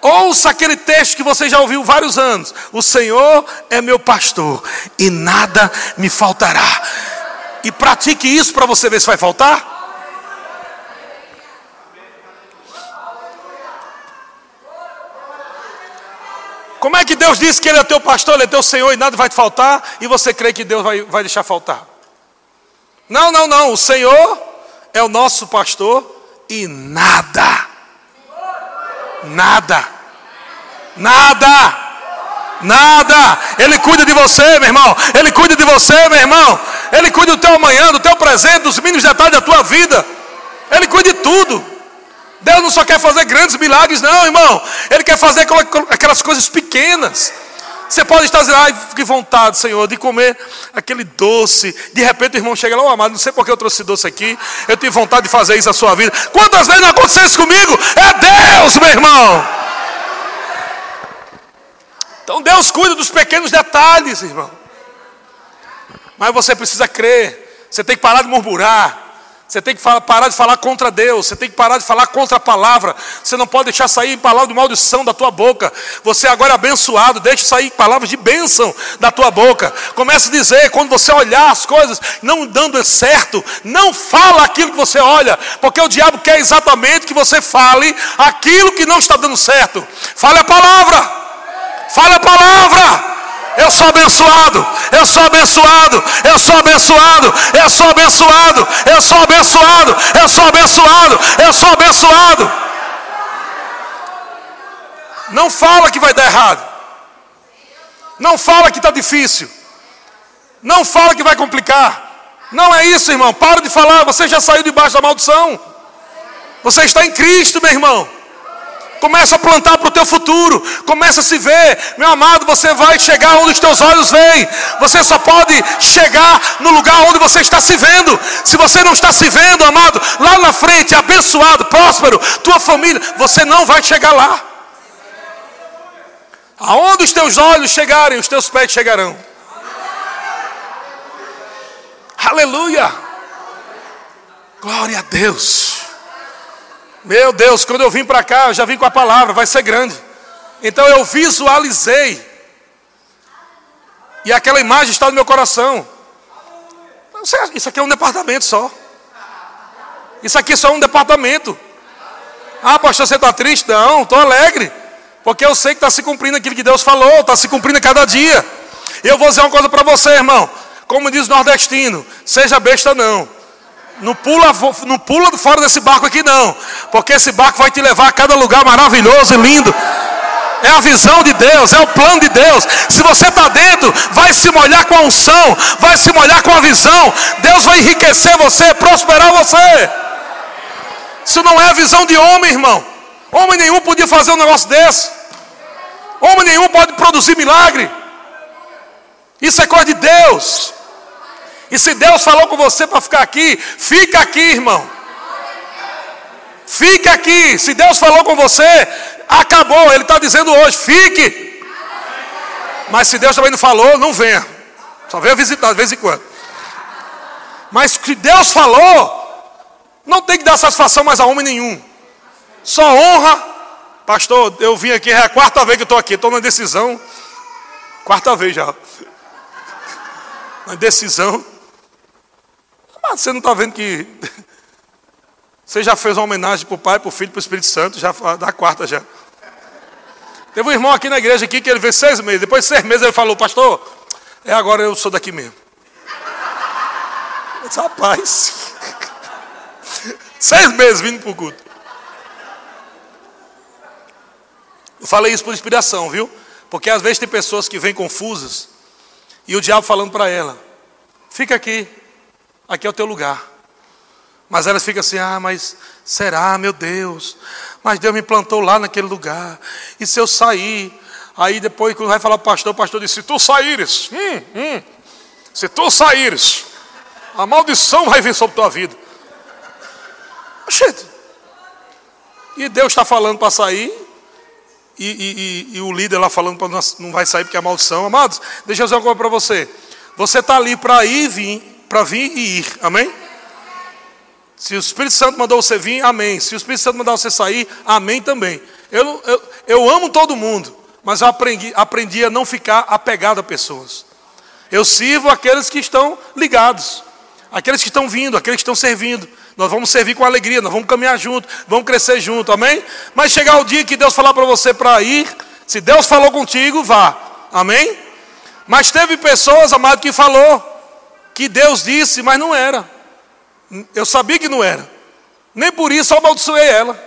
Ouça aquele texto que você já ouviu vários anos. O Senhor é meu pastor e nada me faltará e pratique isso para você ver se vai faltar. Como é que Deus disse que Ele é teu pastor, Ele é teu Senhor e nada vai te faltar, e você crê que Deus vai, vai deixar faltar? Não, não, não. O Senhor é o nosso pastor e nada, nada, nada Nada. Ele cuida de você, meu irmão. Ele cuida de você, meu irmão. Ele cuida do teu amanhã, do teu presente, dos mínimos detalhes da tua vida. Ele cuida de tudo. Deus não só quer fazer grandes milagres, não, irmão. Ele quer fazer aquelas coisas pequenas. Você pode estar dizendo, ai, que vontade, Senhor, de comer aquele doce. De repente o irmão chega lá, oh, amado, não sei porque eu trouxe doce aqui. Eu tive vontade de fazer isso na sua vida. Quantas vezes não aconteceu isso comigo? É Deus, meu irmão. Então Deus cuida dos pequenos detalhes, irmão. Mas você precisa crer. Você tem que parar de murmurar. Você tem que parar de falar contra Deus. Você tem que parar de falar contra a palavra. Você não pode deixar sair palavra de maldição da tua boca. Você agora é abençoado. Deixe sair palavras de bênção da tua boca. Comece a dizer, quando você olhar as coisas não dando certo, não fala aquilo que você olha. Porque o diabo quer exatamente que você fale aquilo que não está dando certo. Fale a palavra. Fala a palavra. Eu sou abençoado, eu sou abençoado, eu sou abençoado, eu sou abençoado, eu sou abençoado, eu sou abençoado, eu sou abençoado. Não fala que vai dar errado. Não fala que está difícil. Não fala que vai complicar. Não é isso, irmão. Para de falar. Você já saiu debaixo da maldição. Você está em Cristo, meu irmão. Começa a plantar para o teu futuro. Começa a se ver. Meu amado, você vai chegar onde os teus olhos veem. Você só pode chegar no lugar onde você está se vendo. Se você não está se vendo, amado, lá na frente, abençoado, próspero, tua família, você não vai chegar lá. Aonde os teus olhos chegarem, os teus pés chegarão. Aleluia. Glória a Deus. Meu Deus, quando eu vim para cá, eu já vim com a palavra, vai ser grande. Então eu visualizei. E aquela imagem está no meu coração. Isso aqui é um departamento só. Isso aqui é só um departamento. Ah, pastor, você está triste? Não, estou alegre. Porque eu sei que está se cumprindo aquilo que Deus falou, está se cumprindo cada dia. Eu vou dizer uma coisa para você, irmão. Como diz o nordestino, seja besta não. Não pula, não pula fora desse barco aqui, não. Porque esse barco vai te levar a cada lugar maravilhoso e lindo. É a visão de Deus, é o plano de Deus. Se você está dentro, vai se molhar com a unção, vai se molhar com a visão. Deus vai enriquecer você, prosperar você. Isso não é a visão de homem, irmão. Homem nenhum podia fazer um negócio desse. Homem nenhum pode produzir milagre. Isso é coisa de Deus. E se Deus falou com você para ficar aqui, fica aqui, irmão. Fique aqui. Se Deus falou com você, acabou. Ele está dizendo hoje: fique. Mas se Deus também não falou, não venha. Só venha visitar de vez em quando. Mas se Deus falou, não tem que dar satisfação mais a homem nenhum. Só honra. Pastor, eu vim aqui, é a quarta vez que eu estou aqui, estou na decisão. Quarta vez já. Na decisão. Mas você não está vendo que você já fez uma homenagem para o Pai, para o Filho, para o Espírito Santo, já da quarta já. Teve um irmão aqui na igreja aqui que ele veio seis meses. Depois de seis meses ele falou, pastor, é agora eu sou daqui mesmo. Disse, rapaz, seis meses vindo para o culto. Eu falei isso por inspiração, viu? Porque às vezes tem pessoas que vêm confusas e o diabo falando para ela: fica aqui, aqui é o teu lugar. Mas elas ficam assim: ah, mas será, meu Deus? Mas Deus me plantou lá naquele lugar. E se eu sair? Aí depois, quando vai falar para o pastor, o pastor disse: se tu saíres, hum, hum, se tu saíres, a maldição vai vir sobre tua vida. Oxente. E Deus está falando para sair, e, e, e, e, o líder lá falando para não vai sair porque é maldição. Amados, deixa eu dizer uma coisa para você. Você está ali para ir, vir, para vir e ir. Amém? Se o Espírito Santo mandou você vir, amém. Se o Espírito Santo mandou você sair, amém também. Eu, eu, eu amo todo mundo, mas eu aprendi, aprendi a não ficar apegado a pessoas. Eu sirvo aqueles que estão ligados, aqueles que estão vindo, aqueles que estão servindo. Nós vamos servir com alegria, nós vamos caminhar junto, vamos crescer junto, amém? Mas chegar o dia que Deus falar para você para ir, se Deus falou contigo, vá, amém? Mas teve pessoas, amado, que falou que Deus disse, mas não era. Eu sabia que não era. Nem por isso eu amaldiçoei ela.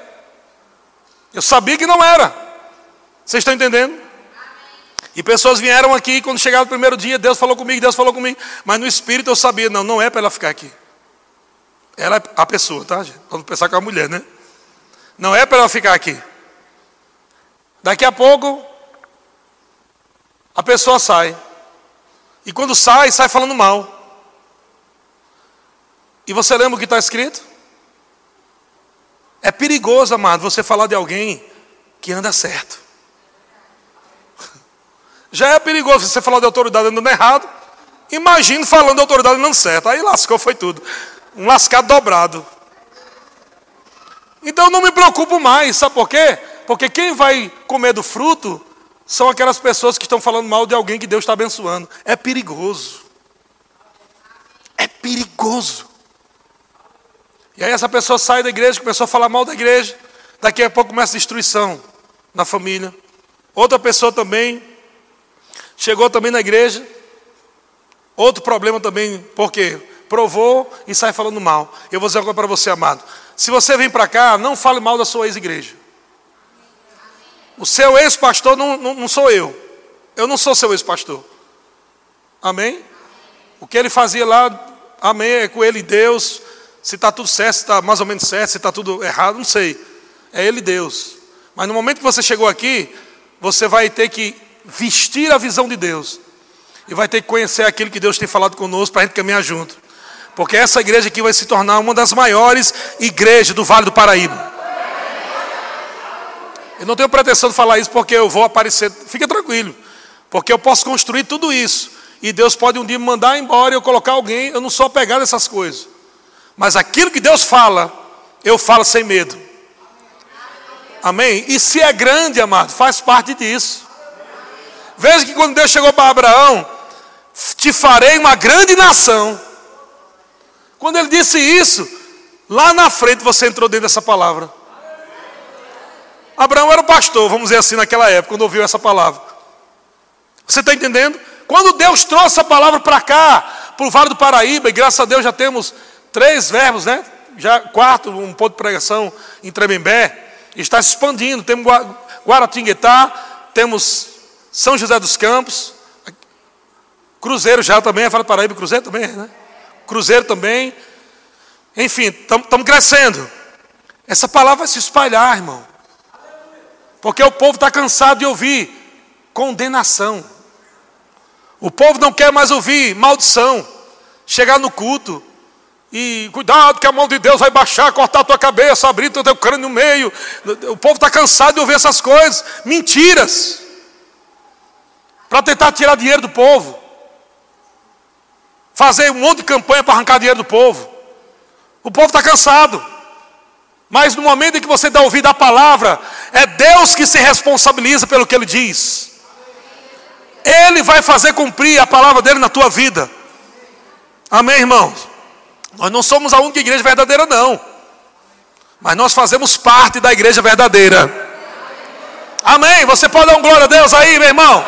Eu sabia que não era. Vocês estão entendendo? E pessoas vieram aqui, quando chegaram o primeiro dia, Deus falou comigo, Deus falou comigo. Mas no espírito eu sabia, não, não é para ela ficar aqui. Ela é a pessoa, tá? Vamos pensar com a mulher, né? Não é para ela ficar aqui. Daqui a pouco, a pessoa sai. E quando sai, sai falando mal. E você lembra o que está escrito? É perigoso, amado, você falar de alguém que anda certo. Já é perigoso você falar de autoridade andando errado. Imagina falando de autoridade andando certo. Aí lascou, foi tudo. Um lascado dobrado. Então não me preocupo mais, sabe por quê? Porque quem vai comer do fruto são aquelas pessoas que estão falando mal de alguém que Deus está abençoando. É perigoso. É perigoso. E aí essa pessoa sai da igreja, começou a falar mal da igreja, daqui a pouco começa a destruição na família. Outra pessoa também chegou também na igreja, outro problema também, porque provou e sai falando mal. Eu vou dizer coisa para você, amado. Se você vem para cá, não fale mal da sua ex-igreja. O seu ex-pastor não, não, não sou eu. Eu não sou seu ex-pastor. Amém? O que ele fazia lá, amém, é com ele Deus se está tudo certo, se está mais ou menos certo, se está tudo errado, não sei. É Ele Deus. Mas no momento que você chegou aqui, você vai ter que vestir a visão de Deus. E vai ter que conhecer aquilo que Deus tem falado conosco para a gente caminhar junto. Porque essa igreja aqui vai se tornar uma das maiores igrejas do Vale do Paraíba. Eu não tenho pretensão de falar isso porque eu vou aparecer. Fica tranquilo. Porque eu posso construir tudo isso. E Deus pode um dia me mandar embora e eu colocar alguém. Eu não sou apegado a essas coisas. Mas aquilo que Deus fala, eu falo sem medo. Amém? E se é grande, amado, faz parte disso. Veja que quando Deus chegou para Abraão, te farei uma grande nação. Quando ele disse isso, lá na frente você entrou dentro dessa palavra. Abraão era o pastor, vamos dizer assim, naquela época, quando ouviu essa palavra. Você está entendendo? Quando Deus trouxe a palavra para cá, para o Vale do Paraíba, e graças a Deus já temos Três verbos, né? Já quarto, um ponto de pregação em Tremembé. Está se expandindo. Temos Guaratinguetá, temos São José dos Campos, Cruzeiro já também, fala Paraíba, Cruzeiro também, né? Cruzeiro também. Enfim, estamos crescendo. Essa palavra vai se espalhar, irmão. Porque o povo está cansado de ouvir condenação. O povo não quer mais ouvir maldição. Chegar no culto e cuidado que a mão de Deus vai baixar, cortar a tua cabeça, abrir o teu crânio no meio. O povo está cansado de ouvir essas coisas. Mentiras. Para tentar tirar dinheiro do povo. Fazer um monte de campanha para arrancar dinheiro do povo. O povo está cansado. Mas no momento em que você dá ouvido à palavra, é Deus que se responsabiliza pelo que Ele diz. Ele vai fazer cumprir a palavra dele na tua vida. Amém, irmãos? Nós não somos a única igreja verdadeira, não. Mas nós fazemos parte da igreja verdadeira. Amém? Você pode dar um glória a Deus aí, meu irmão?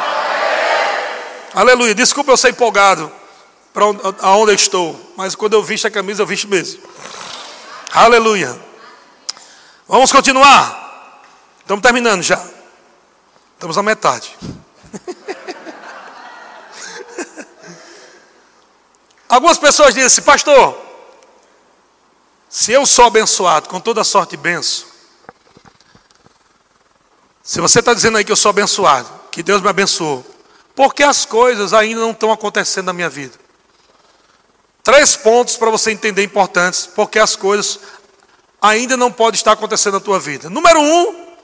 Aleluia. Desculpa eu ser empolgado para onde eu estou. Mas quando eu visto a camisa, eu visto mesmo. Aleluia. Vamos continuar. Estamos terminando já. Estamos na metade. Algumas pessoas dizem assim, pastor, se eu sou abençoado com toda sorte e benção, se você está dizendo aí que eu sou abençoado, que Deus me abençoou, por que as coisas ainda não estão acontecendo na minha vida? Três pontos para você entender importantes, porque as coisas ainda não podem estar acontecendo na tua vida. Número um,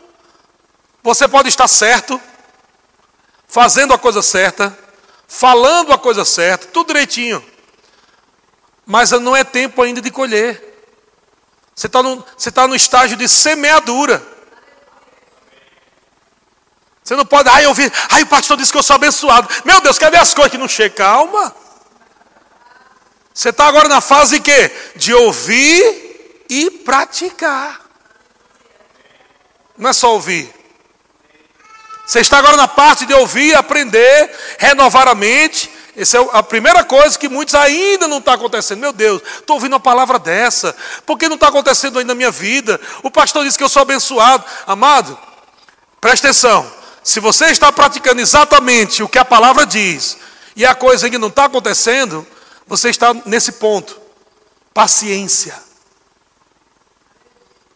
você pode estar certo, fazendo a coisa certa, falando a coisa certa, tudo direitinho, mas não é tempo ainda de colher. Você está no, tá no estágio de semeadura. Você não pode, ai, eu vi, ai, o pastor disse que eu sou abençoado. Meu Deus, ver as coisas que não chegam? Calma. Você está agora na fase de quê? De ouvir e praticar. Não é só ouvir. Você está agora na parte de ouvir, aprender, renovar a mente. Essa é a primeira coisa que muitos ainda não está acontecendo. Meu Deus, estou ouvindo uma palavra dessa. Por que não está acontecendo ainda na minha vida? O pastor disse que eu sou abençoado. Amado, preste atenção. Se você está praticando exatamente o que a palavra diz, e a coisa ainda não está acontecendo, você está nesse ponto. Paciência.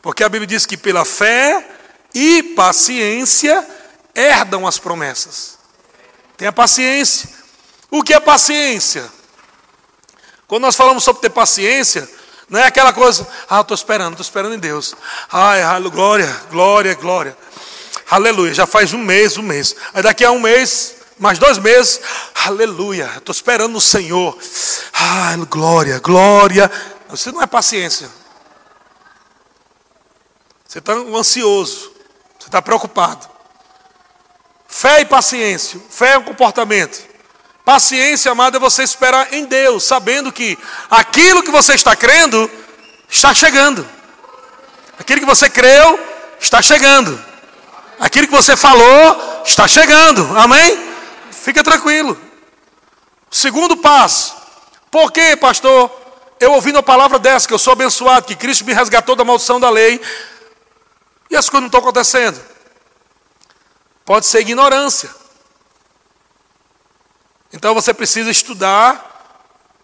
Porque a Bíblia diz que pela fé e paciência herdam as promessas. Tenha paciência. O que é paciência? Quando nós falamos sobre ter paciência, não é aquela coisa, ah, estou esperando, estou esperando em Deus. Ai, glória, glória, glória. Aleluia, já faz um mês, um mês. Aí daqui a um mês, mais dois meses, aleluia, estou esperando no Senhor. Ai, glória, glória. Você não é paciência. Você está ansioso, você está preocupado. Fé e paciência. Fé é um comportamento. Paciência, amado, é você esperar em Deus, sabendo que aquilo que você está crendo está chegando. Aquilo que você creu está chegando. Aquilo que você falou está chegando. Amém? Fica tranquilo. Segundo passo. Por que, pastor? Eu ouvindo a palavra dessa, que eu sou abençoado, que Cristo me resgatou da maldição da lei, e as coisas não estão acontecendo. Pode ser ignorância. Então você precisa estudar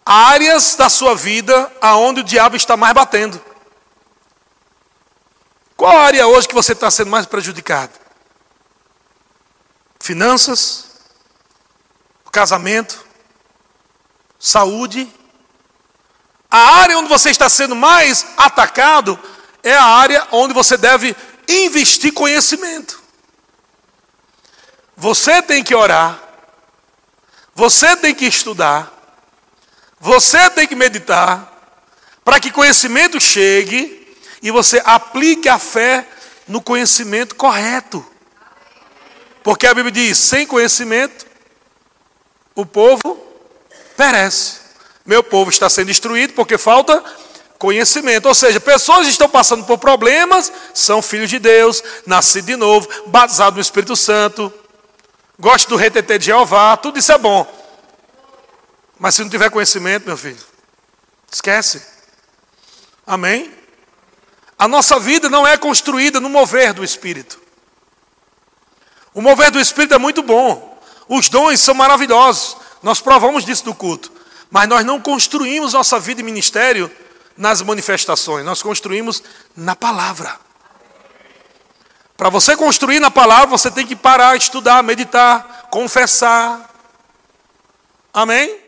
áreas da sua vida aonde o diabo está mais batendo. Qual área hoje que você está sendo mais prejudicado? Finanças, casamento, saúde. A área onde você está sendo mais atacado é a área onde você deve investir conhecimento. Você tem que orar, você tem que estudar, você tem que meditar, para que conhecimento chegue e você aplique a fé no conhecimento correto. Porque a Bíblia diz: sem conhecimento, o povo perece. Meu povo está sendo destruído porque falta conhecimento. Ou seja, pessoas estão passando por problemas, são filhos de Deus, nascidos de novo, batizados no Espírito Santo, gosto do RTT de Jeová, tudo isso é bom. Mas se não tiver conhecimento, meu filho, esquece. Amém? A nossa vida não é construída no mover do Espírito. O mover do Espírito é muito bom. Os dons são maravilhosos. Nós provamos disso no culto. Mas nós não construímos nossa vida e ministério nas manifestações. Nós construímos na palavra. Para você construir na palavra, você tem que parar, estudar, meditar, confessar. Amém?